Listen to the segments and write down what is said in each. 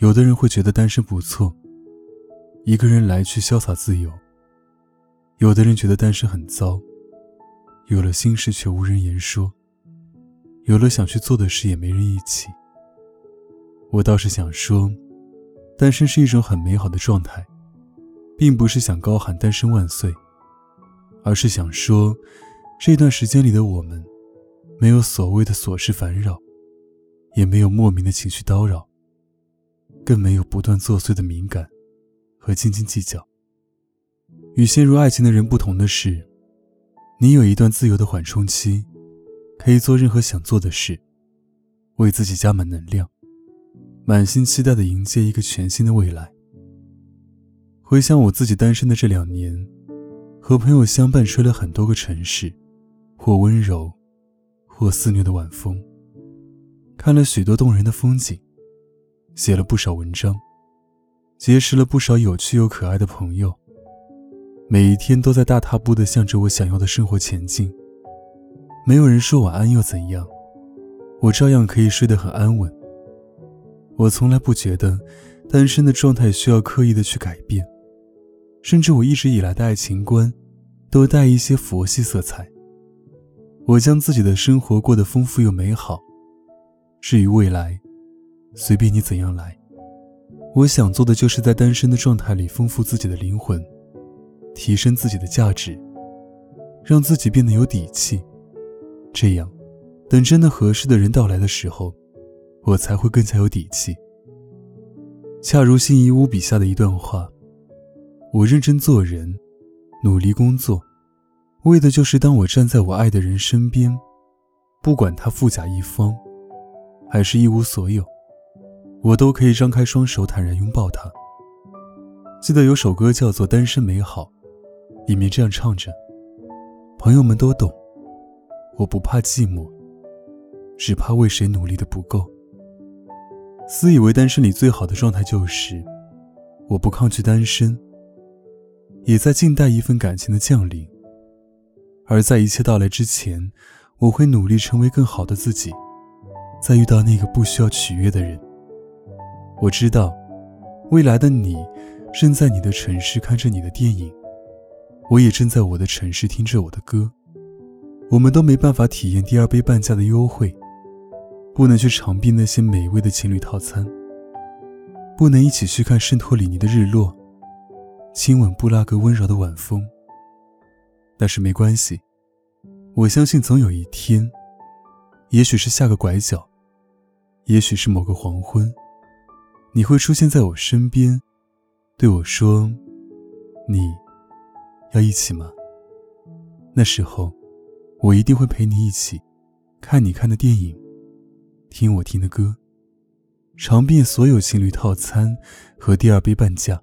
有的人会觉得单身不错，一个人来去潇洒自由；有的人觉得单身很糟，有了心事却无人言说，有了想去做的事也没人一起。我倒是想说，单身是一种很美好的状态。并不是想高喊单身万岁，而是想说，这段时间里的我们，没有所谓的琐事烦扰，也没有莫名的情绪叨扰，更没有不断作祟的敏感和斤斤计较。与陷入爱情的人不同的是，你有一段自由的缓冲期，可以做任何想做的事，为自己加满能量，满心期待的迎接一个全新的未来。回想我自己单身的这两年，和朋友相伴吹了很多个城市，或温柔，或肆虐的晚风。看了许多动人的风景，写了不少文章，结识了不少有趣又可爱的朋友。每一天都在大踏步地向着我想要的生活前进。没有人说晚安又怎样，我照样可以睡得很安稳。我从来不觉得单身的状态需要刻意的去改变。甚至我一直以来的爱情观，都带一些佛系色彩。我将自己的生活过得丰富又美好。至于未来，随便你怎样来。我想做的就是在单身的状态里丰富自己的灵魂，提升自己的价值，让自己变得有底气。这样，等真的合适的人到来的时候，我才会更加有底气。恰如辛夷坞笔下的一段话。我认真做人，努力工作，为的就是当我站在我爱的人身边，不管他富甲一方，还是一无所有，我都可以张开双手坦然拥抱他。记得有首歌叫做《单身美好》，里面这样唱着：“朋友们都懂，我不怕寂寞，只怕为谁努力的不够。”私以为单身里最好的状态就是，我不抗拒单身。也在静待一份感情的降临，而在一切到来之前，我会努力成为更好的自己，再遇到那个不需要取悦的人。我知道，未来的你正在你的城市看着你的电影，我也正在我的城市听着我的歌。我们都没办法体验第二杯半价的优惠，不能去尝遍那些美味的情侣套餐，不能一起去看圣托里尼的日落。亲吻布拉格温柔的晚风。但是没关系，我相信总有一天，也许是下个拐角，也许是某个黄昏，你会出现在我身边，对我说：“你要一起吗？”那时候，我一定会陪你一起，看你看的电影，听我听的歌，尝遍所有情侣套餐和第二杯半价。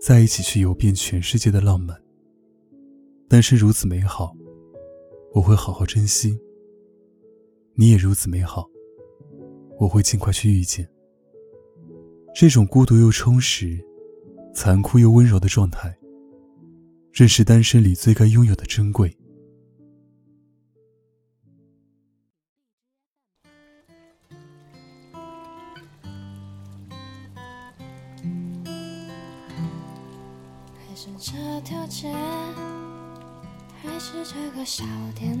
在一起去游遍全世界的浪漫。单身如此美好，我会好好珍惜。你也如此美好，我会尽快去遇见。这种孤独又充实、残酷又温柔的状态，正是单身里最该拥有的珍贵。还是这条街，还是这个小店？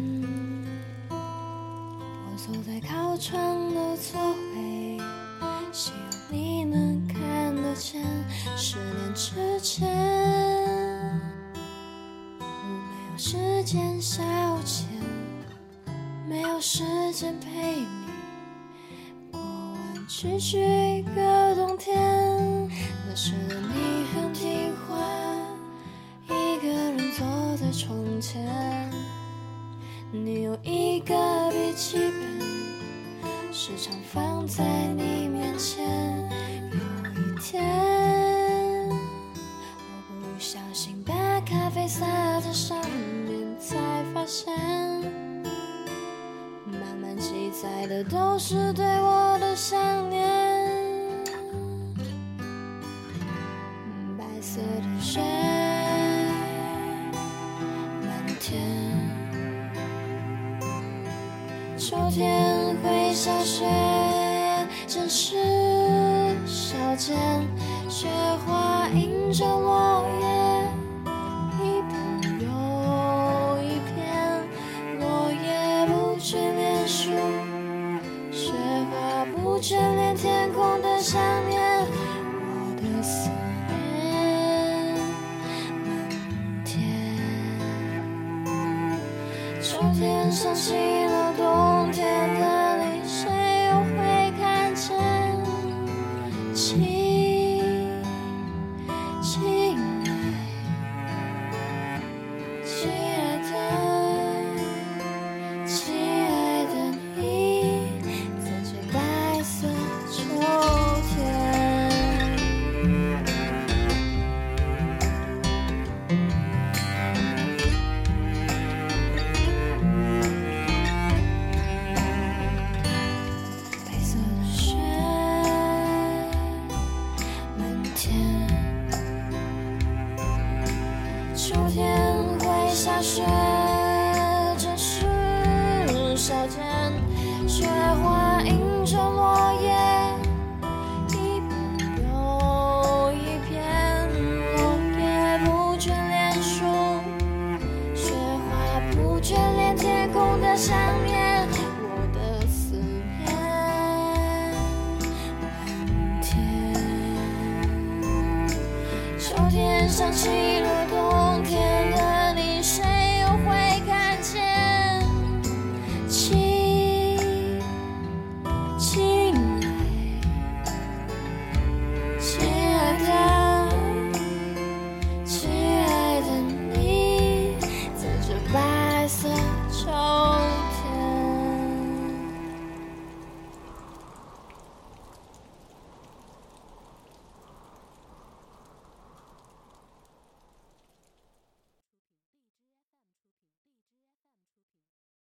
我坐在靠窗的座位，之前我没有时间消遣没有时间陪你。过完区区一个冬天那时的你很听话一个人坐在窗前你有一个笔记本时常放在你面前。有一天上面才发现满满记载的都是对我的想念。起